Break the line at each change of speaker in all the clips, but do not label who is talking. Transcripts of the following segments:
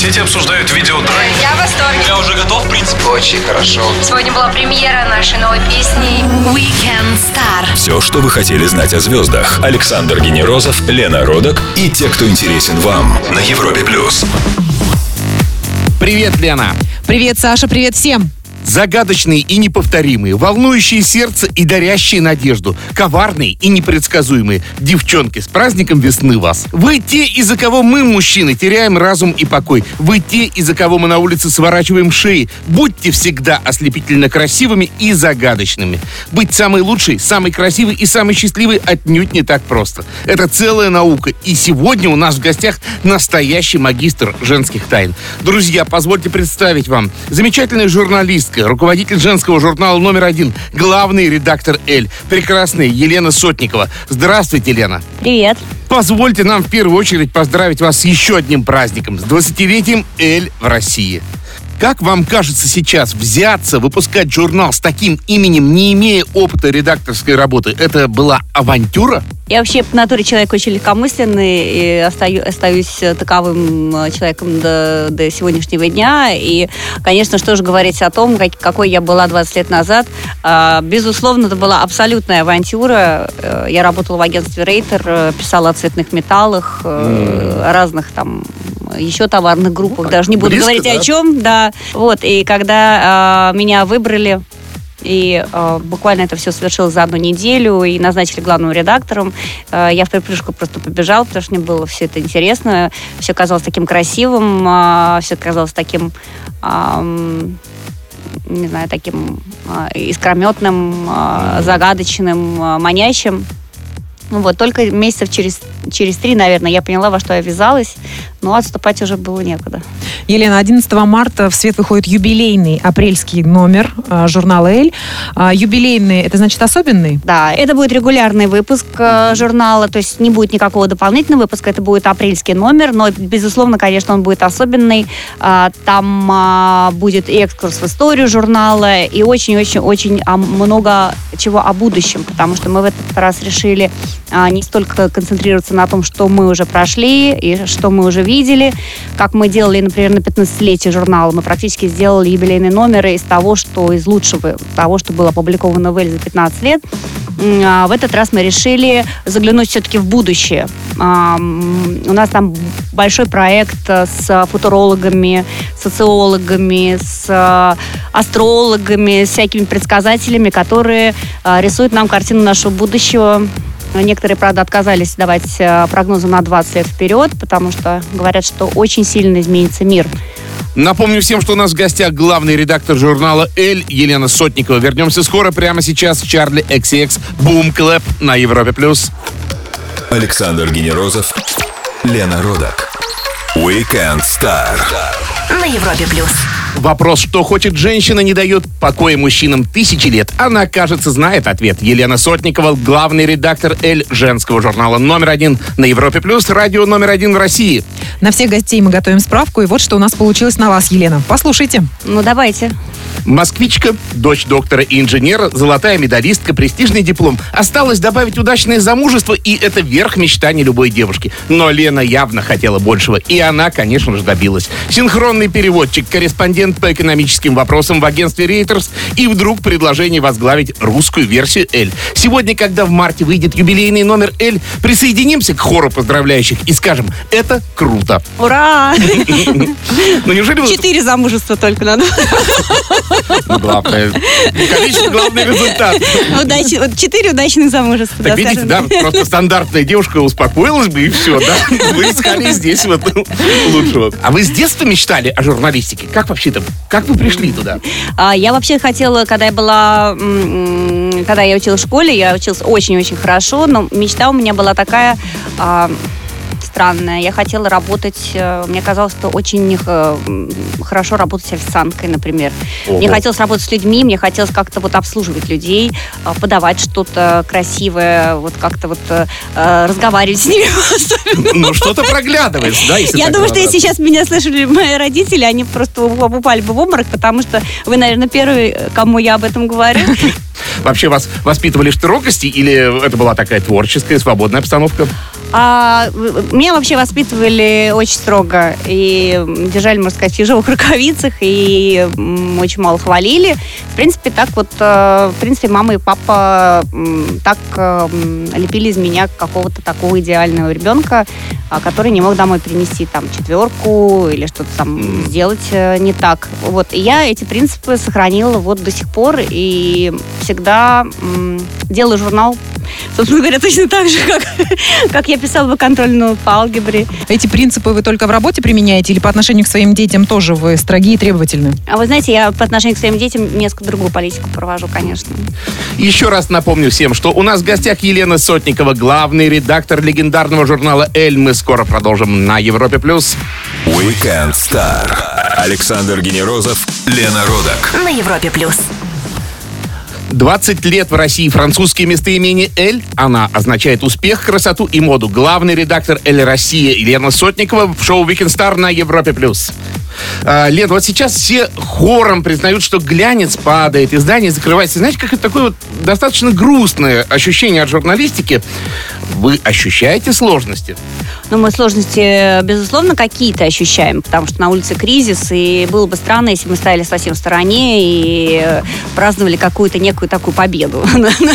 соцсети обсуждают видеотрек.
Я в восторге.
Я уже готов, в принципе.
Очень хорошо.
Сегодня была премьера нашей новой песни
Weekend Star.
Все, что вы хотели знать о звездах. Александр Генерозов, Лена Родок и те, кто интересен вам на Европе плюс.
Привет, Лена.
Привет, Саша, привет всем.
Загадочные и неповторимые, волнующие сердце и дарящие надежду, коварные и непредсказуемые. Девчонки, с праздником весны вас! Вы те, из-за кого мы, мужчины, теряем разум и покой. Вы те, из-за кого мы на улице сворачиваем шеи. Будьте всегда ослепительно красивыми и загадочными. Быть самой лучшей, самой красивой и самой счастливой отнюдь не так просто. Это целая наука. И сегодня у нас в гостях настоящий магистр женских тайн. Друзья, позвольте представить вам замечательная журналистка, руководитель женского журнала номер один, главный редактор «Эль», прекрасная Елена Сотникова. Здравствуйте, Лена.
Привет.
Позвольте нам в первую очередь поздравить вас с еще одним праздником, с 20-летием «Эль» в России. Как вам кажется сейчас взяться, выпускать журнал с таким именем, не имея опыта редакторской работы, это была авантюра?
Я вообще по натуре человек очень легкомысленный и остаю, остаюсь таковым э, человеком до, до сегодняшнего дня. И, конечно, что же говорить о том, как, какой я была 20 лет назад. А, безусловно, это была абсолютная авантюра. Э, Я работала в агентстве Рейтер, э, писала о цветных металлах, э, разных там еще товарных группах. Даже не буду
Близко,
говорить
да?
о чем, да. Вот, и когда э, меня выбрали и э, буквально это все совершилось за одну неделю, и назначили главным редактором. Э, я в припрыжку просто побежала, потому что мне было все это интересно. Все казалось таким красивым, э, все казалось таким, ам, не знаю, таким э, искрометным, э, загадочным, э, манящим. Ну вот, только месяцев через, через три, наверное, я поняла, во что я ввязалась, но отступать уже было некуда.
Елена, 11 марта в свет выходит юбилейный апрельский номер э, журнала «Эль». А, юбилейный, это значит особенный?
Да, это будет регулярный выпуск журнала, то есть не будет никакого дополнительного выпуска, это будет апрельский номер, но, безусловно, конечно, он будет особенный. А, Там а, будет и экскурс в историю журнала, и очень-очень-очень а, много чего о будущем, потому что мы в этот раз решили а, не столько концентрироваться на том, что мы уже прошли и что мы уже видели, как мы делали, например, на 15-летие журнала. Мы практически сделали юбилейные номеры из того, что из лучшего, того, что было опубликовано в «Эль» за 15 лет. А В этот раз мы решили заглянуть все-таки в будущее. А, У нас там большой проект э, с футурологами, социологами, с э, астрологами, с всякими предсказателями, которые э, рисуют нам картину нашего будущего. Некоторые, правда, отказались давать э, прогнозы на 20 лет вперед, потому что говорят, что очень сильно изменится мир.
Напомню всем, что у нас в гостях главный редактор журнала «Эль» Елена Сотникова. Вернемся скоро, прямо сейчас. Чарли XCX, Boom Clap на Европе+. плюс.
Александр Генерозов, Лена Родок. Weekend Star.
На Европе плюс.
Вопрос, что хочет женщина, не дает покоя мужчинам тысячи лет. Она, кажется, знает ответ. Елена Сотникова, главный редактор «Эль» женского журнала номер один на Европе+, плюс, радио номер один в России.
На всех гостей мы готовим справку, и вот что у нас получилось на вас, Елена. Послушайте.
Ну, давайте.
Москвичка, дочь доктора и инженера, золотая медалистка, престижный диплом. Осталось добавить удачное замужество, и это верх мечтаний любой девушки. Но Лена явно хотела большего, и она, конечно же, добилась. Синхронный переводчик, корреспондент по экономическим вопросам в агентстве Reuters, и вдруг предложение возглавить русскую версию «Эль». Сегодня, когда в марте выйдет юбилейный номер «Эль», присоединимся к хору поздравляющих и скажем, это круто.
Ура!
Ну неужели вы...
Четыре замужества только надо.
Главное, количество, главный результат.
Удачи- вот Четыре удачных замужества.
Так
да,
видите, да, просто стандартная девушка успокоилась бы, и все, да. Вы искали здесь вот лучшего. А вы с детства мечтали о журналистике? Как вообще-то, как вы пришли туда?
А, Я вообще хотела, когда я была, когда я училась в школе, я училась очень-очень хорошо, но мечта у меня была такая а, странная. Я хотела работать, э, мне казалось, что очень э, хорошо работать официанткой, например.
Ого.
Мне хотелось работать с людьми, мне хотелось как-то вот обслуживать людей, а, подавать что-то красивое, вот как-то вот э, разговаривать с ними.
Ну, что-то проглядывается, да,
Я думаю, что если сейчас меня слышали мои родители, они просто упали бы в обморок, потому что вы, наверное, первый, кому я об этом говорю.
Вообще вас воспитывали в строгости или это была такая творческая, свободная обстановка?
А, меня вообще воспитывали очень строго и держали, можно сказать, в ежовых рукавицах и очень мало хвалили. В принципе, так вот, э, в принципе, мама и папа так э, лепили из меня какого-то такого идеального ребенка, а, который не мог домой принести там четверку или что-то там сделать э, не так. Вот. И я эти принципы сохранила вот до сих пор и всегда м, делаю журнал, собственно говоря, точно так же, как, как я писала бы контрольную по алгебре.
Эти принципы вы только в работе применяете или по отношению к своим детям тоже вы строги и требовательны?
А вы знаете, я по отношению к своим детям несколько другую политику провожу, конечно.
Еще раз напомню всем, что у нас в гостях Елена Сотникова, главный редактор легендарного журнала «Эль». Мы скоро продолжим на Европе+. плюс.
Weekend Star. Александр Генерозов, Лена Родок.
На Европе плюс.
20 лет в России французские местоимение «Эль». Она означает успех, красоту и моду. Главный редактор «Эль Россия» Елена Сотникова в шоу «Weekend Star» на Европе+. плюс. А, Лен, вот сейчас все хором признают, что глянец падает, издание закрывается. Знаете, как это такое вот достаточно грустное ощущение от журналистики. Вы ощущаете сложности?
Но мы сложности, безусловно, какие-то ощущаем, потому что на улице кризис, и было бы странно, если мы стояли совсем в стороне и э, праздновали какую-то некую такую победу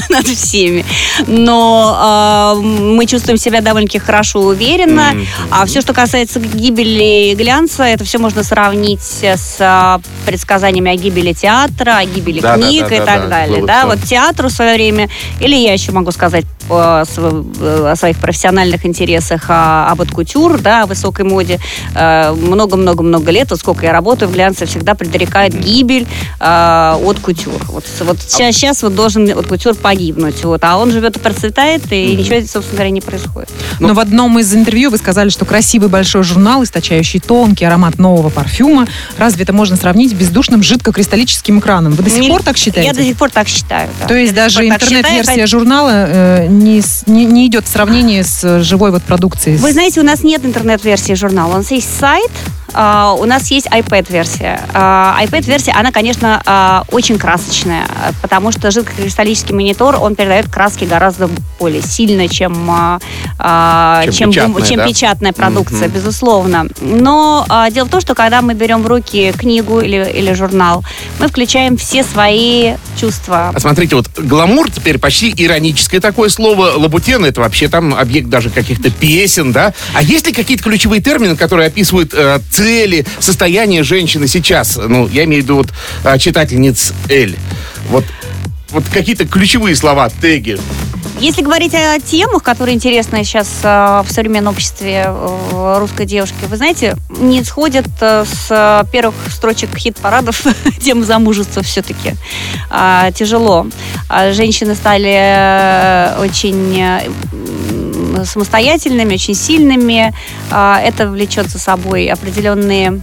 над всеми. Но э, мы чувствуем себя довольно-таки хорошо, уверенно. А все, что касается гибели глянца, это все можно сравнить с а, предсказаниями о гибели театра, о гибели
Да, да,
книг
да,
и
да,
так
да,
далее. Да, вот театру в свое время, или я еще могу сказать о своих профессиональных интересах а, об кутюр, да, о высокой моде. Э, Много-много-много лет, вот сколько я работаю в глянце, всегда предрекает гибель э, от кутюр. Вот, вот сейчас, вот должен от кутюр погибнуть, вот, а он живет и процветает, и ничего, собственно говоря, не происходит.
Но в одном из интервью вы сказали, что красивый большой журнал, источающий тонкий аромат нового парфюма, разве это можно сравнить с бездушным жидкокристаллическим экраном? Вы до сих
Не-
пор так считаете?
Я до сих пор так считаю. да.
То есть
Я
даже интернет-версия журнала э, не, не, не идет в сравнении с живой вот продукцией.
Вы знаете, у нас нет интернет-версии журнала. У нас есть сайт, а, у нас есть iPad-версия. А, iPad-версия, она, конечно, а, очень красочная, потому что жидкокристаллический монитор, он передает краски гораздо более сильно, чем,
Чем
чем,
печатная,
чем
да?
печатная продукция,
Мгм.
безусловно. Но дело в том, что когда мы берем в руки книгу или, или журнал, мы включаем все свои чувства.
А смотрите, вот гламур теперь почти ироническое такое слово. Лабутен это вообще там объект даже каких-то песен, да? А есть ли какие-то ключевые термины, которые описывают э, цели, состояние женщины сейчас? Ну, я имею в виду вот э, читательниц Эль. Вот, вот какие-то ключевые слова, теги.
Если говорить о темах, которые интересны сейчас э, в современном обществе э, русской девушки, вы знаете, не сходят э, с первых строчек хит-парадов тема замужества все-таки. Тяжело. А Женщины стали э, очень самостоятельными, очень сильными. А, Это влечет за собой определенные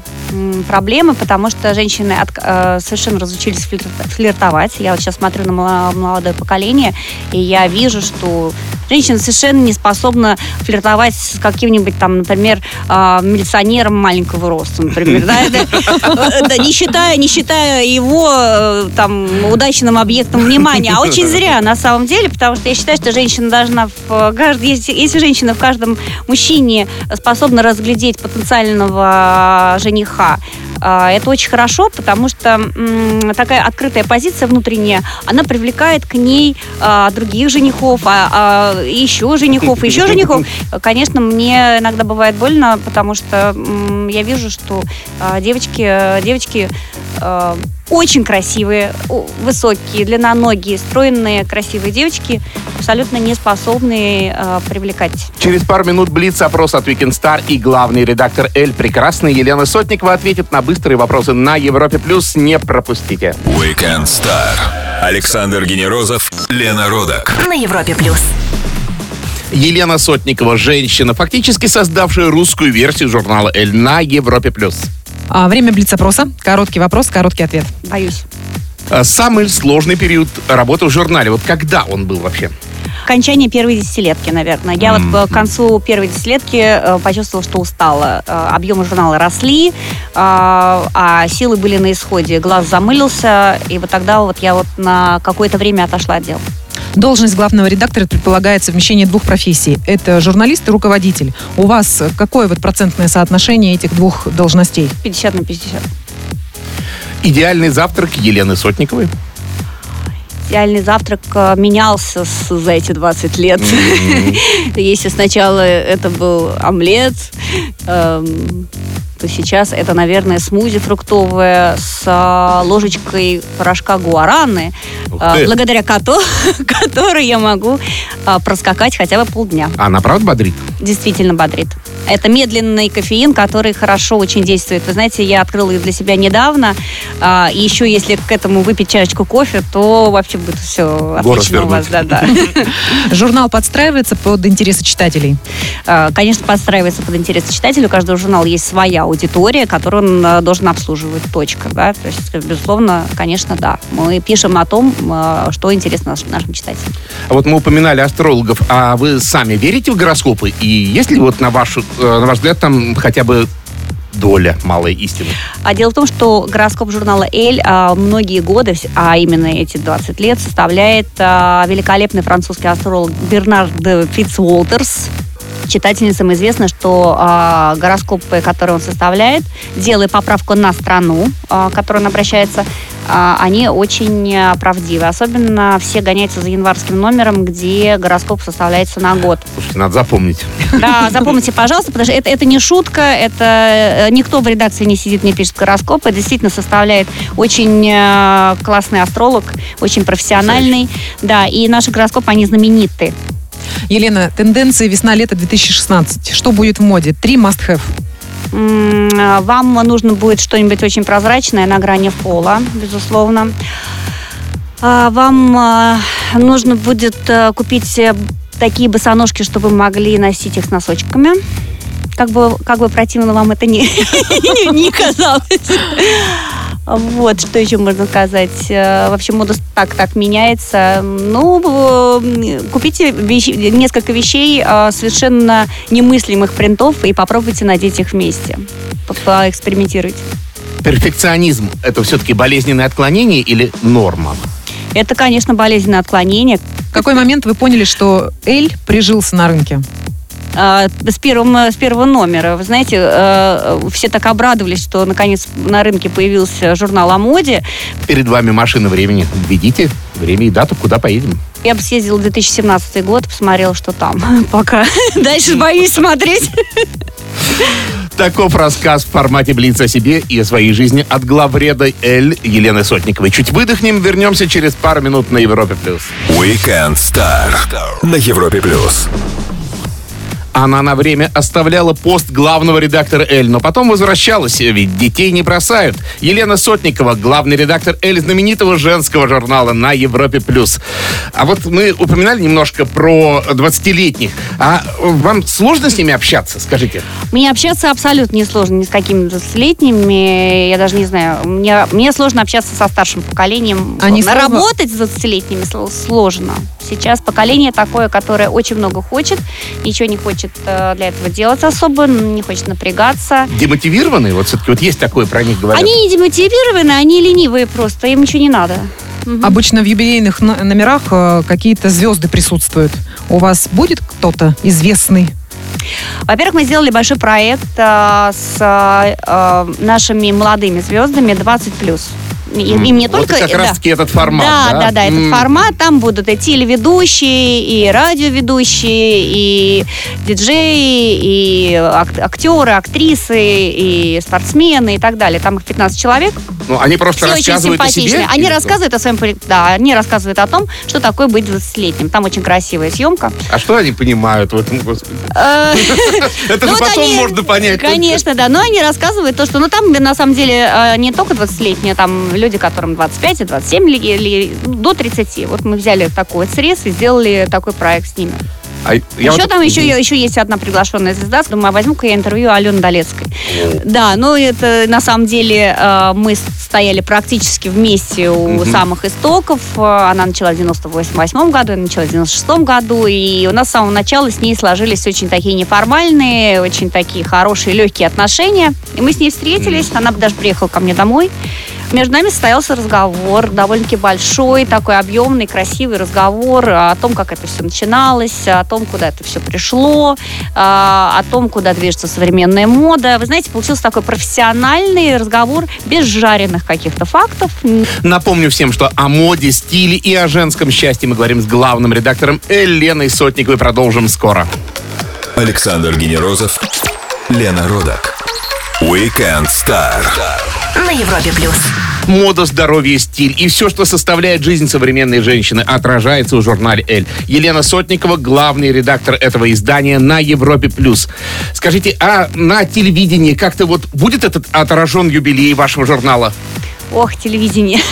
проблемы, потому что женщины э, совершенно разучились флирт- флиртовать. Я вот сейчас смотрю на молодое поколение, и я вижу, что женщина совершенно не способна флиртовать с каким-нибудь там, например, а, милиционером маленького роста, например, э, не считая, не считая его э, там удачным объектом внимания, а очень зря на самом деле, потому что я считаю, что женщина должна в каждом, если женщина в каждом мужчине способна разглядеть потенциального жениха, а, это очень хорошо, потому что такая открытая позиция внутренняя, она привлекает к ней а, других женихов, а, а, еще женихов, еще женихов. Конечно, мне иногда бывает больно, потому что я вижу, что девочки, э, девочки э, очень красивые, высокие, длинноногие, стройные, красивые девочки, абсолютно не способны э, привлекать
Через пару минут блиц опрос от Weekend Star и главный редактор Эль, прекрасная Елена Сотникова, ответит на быстрые вопросы на Европе+. плюс. Не пропустите.
Weekend Star. Александр Генерозов, Лена Родок.
На Европе плюс.
Елена Сотникова, женщина, фактически создавшая русскую версию журнала «Эль» на Европе+. плюс.
А, время блиц-опроса. Короткий вопрос, короткий ответ.
Боюсь.
А Самый сложный период работы в журнале. Вот когда он был вообще?
Окончание первой десятилетки, наверное. Я вот к концу первой десятилетки э, почувствовала, что устала. Э, Объемы журнала росли, э, а силы были на исходе. Глаз замылился, и вот тогда вот я вот на какое-то время отошла от дел.
Должность главного редактора предполагает совмещение двух профессий. Это журналист и руководитель. У вас какое вот процентное соотношение этих двух должностей?
50 на 50.
Идеальный завтрак Елены Сотниковой.
Идеальный завтрак э, менялся с- за эти 20 лет. Если сначала это был омлет, эм, то сейчас это, наверное, смузи фруктовое с а, ложечкой порошка гуараны, а, благодаря коту, который я могу а, проскакать хотя бы полдня.
А она правда бодрит?
Действительно бодрит. Это медленный кофеин, который хорошо очень действует. Вы знаете, я открыла их для себя недавно. а, и еще если к этому выпить чашечку кофе, то вообще будет все отлично у вас. Да, да.
Журнал подстраивается под интересы читателей.
Конечно, подстраивается под интересы читателя. У каждого журнала есть своя аудитория, которую он а, должен обслуживать. Точка. Да? То есть, безусловно, конечно, да. Мы пишем о том, а, что интересно наш- нашим читателям.
А вот мы упоминали астрологов, а вы сами верите в гороскопы? И есть ли вот на, вашу, э, на ваш взгляд там хотя бы доля малой истины?
А дело в том, что гороскоп журнала «Эль» а, многие годы, а именно эти 20 лет, составляет а, великолепный французский астролог Бернард Фитцуолтерс. Читательницам известно, что а, гороскопы, которые он составляет, делая поправку на страну, а, к которой он обращается, а, они очень а, правдивы. Особенно все гоняются за январским номером, где гороскоп составляется на год.
Слушайте, надо запомнить.
Да, запомните, пожалуйста, потому что это, это не шутка, это э, никто в редакции не сидит, не пишет гороскоп. Это действительно составляет очень э, классный астролог, очень профессиональный. Да, и наши гороскопы, они знамениты.
Елена, тенденции весна-лето 2016. Что будет в моде? Три must-have.
Э, Вам нужно будет что-нибудь очень прозрачное на грани пола, безусловно. А, Вам э, нужно будет э, купить такие босоножки, чтобы вы могли носить их с носочками. Как бы, как бы противно вам это не, не казалось. Вот, что еще можно сказать? Э, Вообще мода так-так меняется. Ну, купите вещи- несколько вещей э, совершенно немыслимых принтов и попробуйте надеть их вместе. По- Поэкспериментируйте.
Перфекционизм – это все-таки болезненное отклонение или норма?
Это, конечно, болезненное отклонение.
В какой момент вы поняли, что Эль прижился на рынке?
А, с, первым, э, с первого номера. Вы знаете, э, все так обрадовались, что наконец на рынке появился журнал о моде.
Перед вами машина времени. Введите время и дату, куда поедем.
Я бы съездила в 2017 год, посмотрела, что там. Пока. Дальше боюсь смотреть.
Таков рассказ в формате «Блиц о себе» и о своей жизни от главреда Эль Елены Сотниковой. Чуть выдохнем, вернемся через пару минут на Европе+. плюс.
Weekend Star на Европе плюс.
Она на время оставляла пост главного редактора «Эль», но потом возвращалась, ведь детей не бросают. Елена Сотникова, главный редактор «Эль», знаменитого женского журнала на Европе+. плюс. А вот мы упоминали немножко про 20-летних. А вам сложно с ними общаться, скажите?
Мне общаться абсолютно не сложно ни с какими 20-летними. Я даже не знаю. Мне, мне сложно общаться со старшим поколением.
Они слово-
Работать с 20-летними сло- сложно. Сейчас поколение такое, которое очень много хочет, ничего не хочет э, для этого делать особо, не хочет напрягаться.
Демотивированные? Вот все-таки вот есть такое про них говорят.
Они не демотивированы, они ленивые просто, им ничего не надо.
Обычно в юбилейных но- номерах э, какие-то звезды присутствуют. У вас будет кто-то известный?
Во-первых, мы сделали большой проект э, с э, нашими молодыми звездами 20+. И, им не
вот
только...
как
да.
раз-таки этот формат,
Да,
да?
да, да, этот формат. Там будут и телеведущие, и радиоведущие, и диджеи, и ак- актеры, актрисы, и спортсмены и так далее. Там их 15 человек.
Ну, они просто
Все очень
рассказывают о себе?
симпатичные. Они рассказывают о своем... Да, они рассказывают о том, что такое быть 20-летним. Там очень красивая съемка.
А что они понимают в этом, господи?
Э,
Это же
Ну,
потом можно понять.
Конечно, да. Но они рассказывают то, что... Ну, там, на самом деле, э, не только 20-летние, там люди, которым 25 и 27 или, или до 30. Вот мы взяли такой вот срез и сделали такой проект с ними.
А я
еще
вот-
там еще, еще есть одна приглашенная звезда. Думаю, а возьму-ка я интервью Алены Долецкой. Да, ну это на самом деле э, мы стояли практически вместе у самых истоков. Э, Она начала в 98 году, я начала в 96 году. И у нас с самого начала с ней сложились очень такие неформальные, очень такие хорошие, легкие отношения. И мы с ней встретились. Она даже приехала ко мне домой. Между нами состоялся разговор, довольно-таки большой, такой объемный, красивый разговор о том, как это все начиналось, о том, куда это все пришло, а, о том, куда движется современная мода. Вы знаете, получился такой профессиональный разговор без жареных каких-то фактов.
Напомню всем, что о моде, стиле и о женском счастье мы говорим с главным редактором Еленой Сотниковой. Продолжим скоро.
Александр Генерозов, Лена Родак. Weekend Star.
На Европе плюс.
Мода, здоровье, стиль и все, что составляет жизнь современной женщины, отражается в журнале «Эль». Елена Сотникова, главный редактор этого издания на Европе+. плюс. Скажите, а на телевидении как-то вот будет этот отражен юбилей вашего журнала?
Ох, телевидение.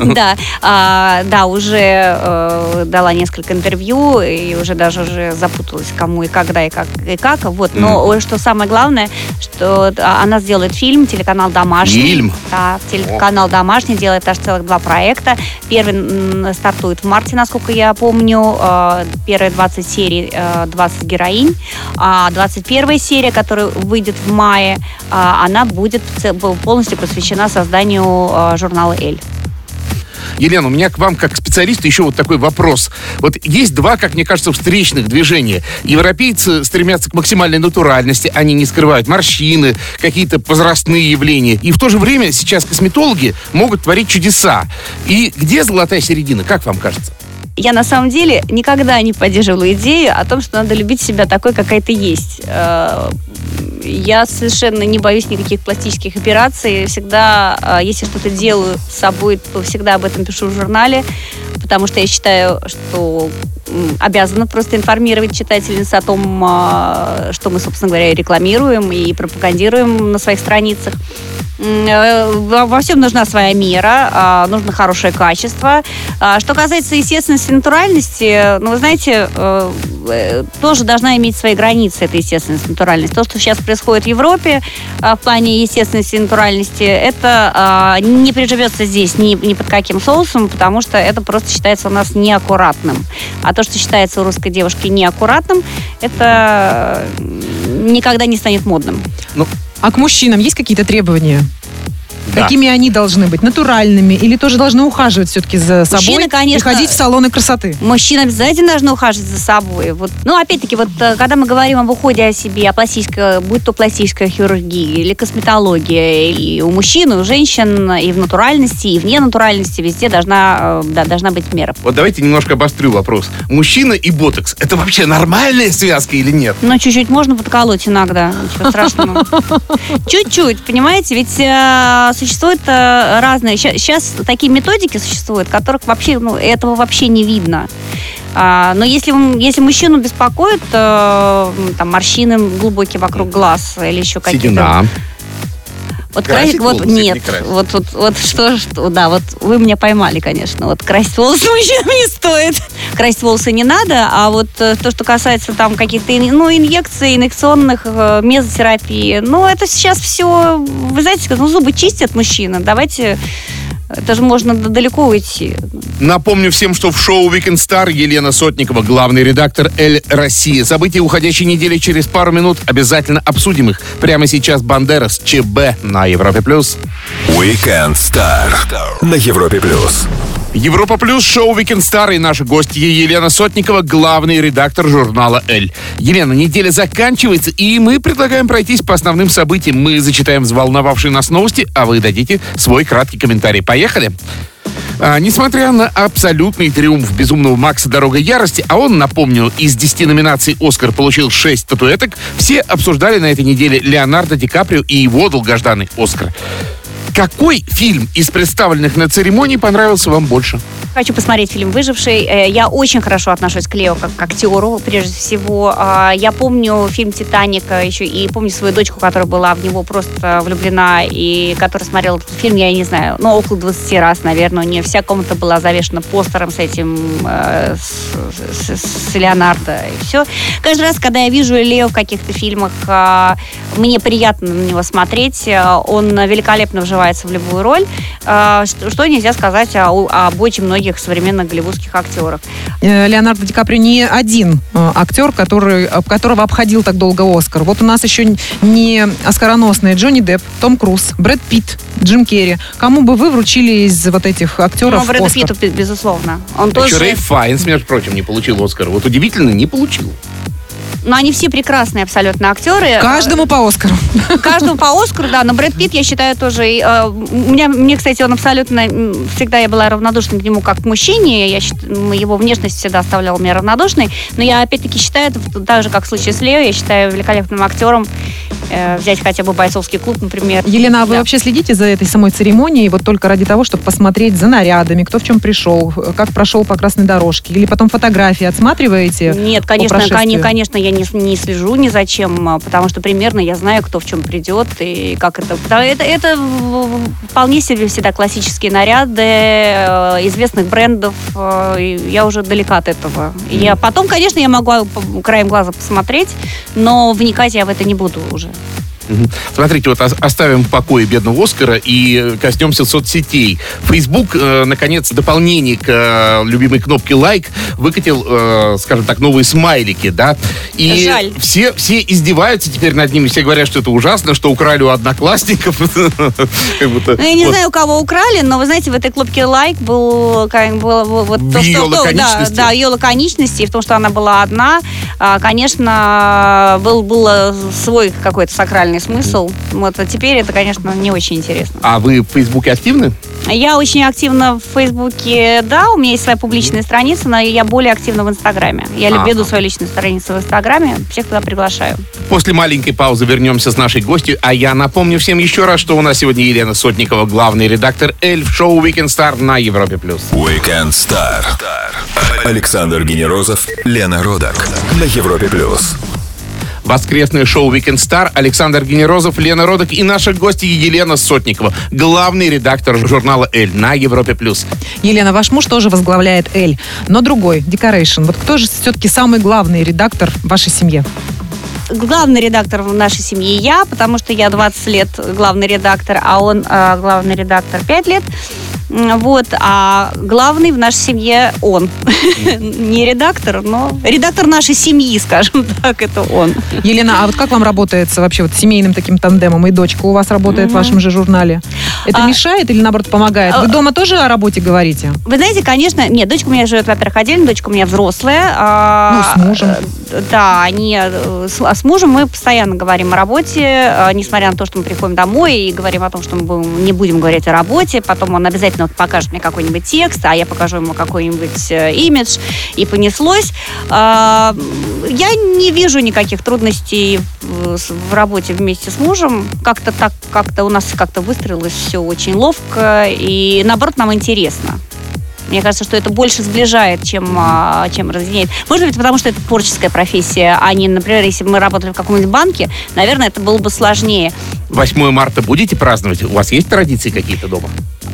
Да, а, да, уже э, дала несколько интервью и уже даже уже запуталась, кому и когда и как и как. Вот, но что самое главное, что а, она сделает фильм, телеканал Домашний.
Фильм?
Да, телеканал Домашний делает аж целых два проекта. Первый стартует в марте, насколько я помню. Э, Первые 20 серий, э, 20 героинь. А 21 серия, которая выйдет в мае, а, она будет полностью посвящена созданию э, журнала «Эль».
Елена, у меня к вам, как специалисту, еще вот такой вопрос. Вот есть два, как мне кажется, встречных движения. Европейцы стремятся к максимальной натуральности, они не скрывают морщины, какие-то возрастные явления. И в то же время сейчас косметологи могут творить чудеса. И где золотая середина, как вам кажется?
Я на самом деле никогда не поддерживала идею о том, что надо любить себя такой, какая ты есть. Э, Я совершенно не боюсь никаких пластических операций. Всегда, э, если что-то делаю с собой, то всегда об этом пишу в журнале, потому что я считаю, что обязана просто информировать читательниц о том, э, что мы, собственно говоря, рекламируем и пропагандируем на своих страницах. Э, Во всем нужна своя мера, а, нужно хорошее качество. А, Что касается естественности и натуральности, ну, вы знаете, э, э, тоже должна иметь свои границы, эта естественность и натуральность. То, что сейчас происходит в Европе а, в плане естественности и натуральности, это не приживется здесь ни, ни под каким соусом, потому что это просто считается у нас неаккуратным. А то, что считается у русской девушки неаккуратным, это никогда не станет модным.
А к мужчинам есть какие-то требования?
Да.
Какими они должны быть? Натуральными? Или тоже должны ухаживать все-таки за собой?
Мужчины, конечно,
И ходить в салоны красоты?
Мужчина обязательно должны ухаживать за собой. Вот. Ну, опять-таки, вот э, когда мы говорим об уходе о себе, о пластической, будь то пластическая хирургия или косметология, и у мужчин, и у женщин, и в натуральности, и вне натуральности, везде должна, э, да, должна быть мера.
Вот давайте немножко обострю вопрос. Мужчина и ботокс – это вообще нормальная связка или нет?
Но чуть-чуть можно подколоть иногда, ничего страшного. Чуть-чуть, понимаете? Ведь существуют э, разные... Сейчас такие методики существуют, которых вообще, ну, этого вообще не видно. А, но если, если мужчину беспокоит э, там, морщины глубокие вокруг глаз или еще какие-то...
Седина.
Вот
Красить
красить,
волосы
нет,
не красить?
вот, вот, вот что, что, да, вот вы меня поймали, конечно. Вот красить волосы мужчинам не стоит. Красить волосы не надо, а вот э, то, что касается там каких-то, ну, инъекций, инъекционных, э, мезотерапии, ну, это сейчас все, вы знаете, ну, зубы чистят мужчины, давайте, это же можно далеко уйти.
Напомню всем, что в шоу Weekend Star Елена Сотникова, главный редактор «Эль Россия». События уходящей недели через пару минут обязательно обсудим их. Прямо сейчас Бандерас, ЧБ на Европе+. плюс.
Weekend Star на Европе плюс.
Европа Плюс, шоу Weekend Star и наши гости Елена Сотникова, главный редактор журнала «Эль». Елена, неделя заканчивается, и мы предлагаем пройтись по основным событиям. Мы зачитаем взволновавшие нас новости, а вы дадите свой краткий комментарий. Поехали! А, несмотря на абсолютный триумф безумного Макса «Дорога ярости», а он, напомню, из 10 номинаций «Оскар» получил 6 статуэток, все обсуждали на этой неделе Леонардо Ди Каприо и его долгожданный «Оскар». Какой фильм из представленных на церемонии понравился вам больше?
Хочу посмотреть фильм «Выживший». Э, Я очень хорошо отношусь к Лео как к актеру, прежде всего. А, Я помню фильм «Титаник» э, еще и помню свою дочку, которая была в него просто влюблена и которая смотрела этот фильм, я не знаю, ну, около 20 раз, наверное. У нее вся комната была завешена постером с этим, э, с, с- с Леонардо и все. Каждый раз, когда я вижу Лео в каких-то фильмах, а, мне приятно на него смотреть. Он великолепно вживается в любую роль. А, Что что нельзя сказать о- об очень многих современных голливудских актерах.
Э, Леонардо Ди Каприо не один э, актер, который, которого обходил так долго Оскар. Вот у нас еще не оскароносные Джонни Депп, Том Круз, Брэд Питт, Джим Керри. Кому бы вы вручили из вот этих актеров
Ну, Брэда
Оскар?
Питту, безусловно. Он
Еще
тоже...
Рэй Файнс, между прочим, не получил Оскар. Вот удивительно, не получил.
Но они все прекрасные абсолютно актеры.
Каждому по Оскару.
Каждому по Оскару, да. Но Брэд Питт, я считаю, тоже... э, у меня, мне, кстати, он абсолютно... Всегда я была равнодушна к нему как к мужчине. Я его внешность всегда оставляла меня равнодушной. Но я, опять-таки, считаю, так же, как в случае с Лео, я считаю великолепным актером. Э, взять хотя бы бойцовский клуб, например.
Елена, а вы
Да.
вообще следите за этой самой церемонией вот только ради того, чтобы посмотреть за нарядами, кто в чем пришел, как прошел по красной дорожке? Или потом фотографии отсматриваете?
Нет, конечно, конечно, я не, не слежу ни за чем, а, потому что примерно я знаю, кто в чем придет и как это. Это, это вполне себе всегда классические наряды э, известных брендов. э, Я уже далека от этого. Я потом, конечно, я могу по- краем глаза посмотреть, но вникать я в это не буду уже.
Смотрите, вот ос- оставим в покое бедного Оскара и коснемся соцсетей. Facebook, э, наконец, дополнение к э, любимой кнопке лайк выкатил, э, скажем так, новые смайлики, да? И
Жаль.
все, все издеваются теперь над ними, все говорят, что это ужасно, что украли у одноклассников.
Ну, я не знаю, у кого украли, но вы знаете, в этой кнопке лайк был, как, был, был вот то, то-
лаконичности.
Да, ее лаконичности, и в том, что она была одна, а, конечно, был, был свой какой-то сакральный смысл. Вот, а теперь это, конечно, не очень интересно.
А вы в Фейсбуке активны?
Я очень активна в Фейсбуке, да, у меня есть своя публичная страница, но я более активна в Инстаграме. Я
Ага.
веду свою личную страницу в Инстаграме, всех туда приглашаю.
После маленькой паузы вернемся с нашей гостью. А я напомню всем еще раз, что у нас сегодня Елена Сотникова, главный редактор «Эль» в шоу «Weekend Star» на Европе+. плюс.
Weekend Star. Александр Генерозов, Лена Родак на Европе плюс.
Воскресное шоу «Weekend Star» Александр Генерозов, Лена Родок и наша гостья Елена Сотникова, главный редактор журнала «Эль» на Европе+. плюс.
Елена, ваш муж тоже возглавляет Эль, но другой, Decoration. Вот кто же все-таки самый главный редактор в вашей семье?
главный редактор в нашей семье я, потому что я 20 лет главный редактор, а он э, главный редактор 5 лет. Вот, а главный в нашей семье он. Не редактор, но редактор нашей семьи, скажем так, это он.
Елена, а вот как вам работается вообще вот семейным таким тандемом? И дочка у вас работает в вашем же журнале. Это
А-
мешает или, наоборот, помогает? Вы
А-
дома тоже о работе говорите?
Вы знаете, конечно, нет, дочка у меня живет, во-первых, отдельно, дочка у меня взрослая. а,
Ну, с мужем.
э, Да, они, э, с, с мужем мы постоянно говорим о работе, э, несмотря на то, что мы приходим домой и говорим о том, что мы не будем говорить о работе, потом он обязательно вот покажет мне какой-нибудь текст, а я покажу ему какой-нибудь э, имидж, и понеслось. А, Я не вижу никаких трудностей в работе вместе с мужем. Как-то так, как-то у нас как-то выстроилось все очень ловко, и наоборот нам интересно. Мне кажется, что это больше сближает, чем, а, чем разъединяет. Может быть, потому что это творческая профессия, а не, например, если бы мы работали в каком-нибудь банке, наверное, это было бы сложнее.
8 марта будете праздновать? У вас есть традиции какие-то дома?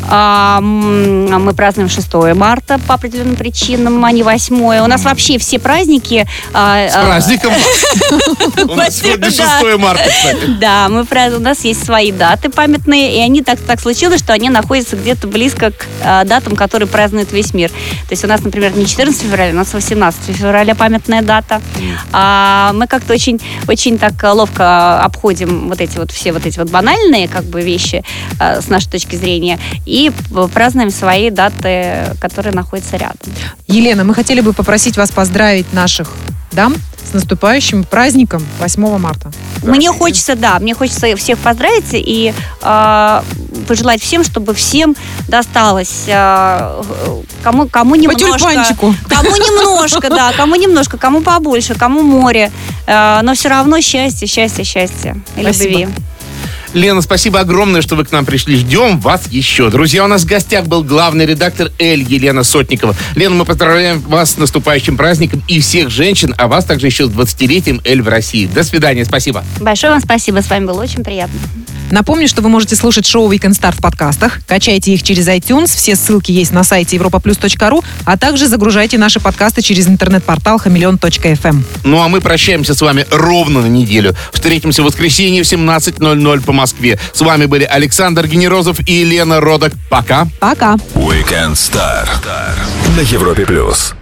А, м, мы празднуем 6 марта по определенным причинам, а не 8. У нас вообще все праздники... а,
С
а,
праздником! У нас сегодня
Да.
6 марта, кстати.
Да, у нас есть свои даты памятные, и они так, так случилось, что они находятся где-то близко к а, датам, которые празднует весь мир. То есть у нас, например, не 14 февраля, у нас 18 февраля памятная дата. А мы как-то очень, очень так а, ловко обходим вот эти вот все вот эти вот банальные как бы вещи а, с нашей точки зрения и празднуем свои даты, которые находятся рядом.
Елена, мы хотели бы попросить вас поздравить наших дам с наступающим праздником 8 марта.
Мне хочется, да, мне хочется всех поздравить и э, пожелать всем, чтобы всем досталось э, кому, кому немножко. Кому немножко, да, кому немножко, кому побольше, кому море. Э, но все равно счастье, счастье, счастье и
Спасибо.
любви.
Лена, спасибо огромное, что вы к нам пришли. Ждем вас еще. Друзья, у нас в гостях был главный редактор «Эль» Елена Сотникова. Лена, мы поздравляем вас с наступающим праздником и всех женщин, а вас также еще с 20-летием «Эль» в России. До свидания, спасибо.
Большое вам спасибо, с вами было очень приятно.
Напомню, что вы можете слушать шоу Weekend Star в подкастах. Качайте их через iTunes. Все ссылки есть на сайте europaplus.ru, а также загружайте наши подкасты через интернет-портал хамелеон.фм.
Ну а мы прощаемся с вами ровно на неделю. Встретимся в воскресенье в 17.00 по Москве. С вами были Александр Генерозов и Елена Родок. Пока.
Пока.
Weekend Star на Европе плюс.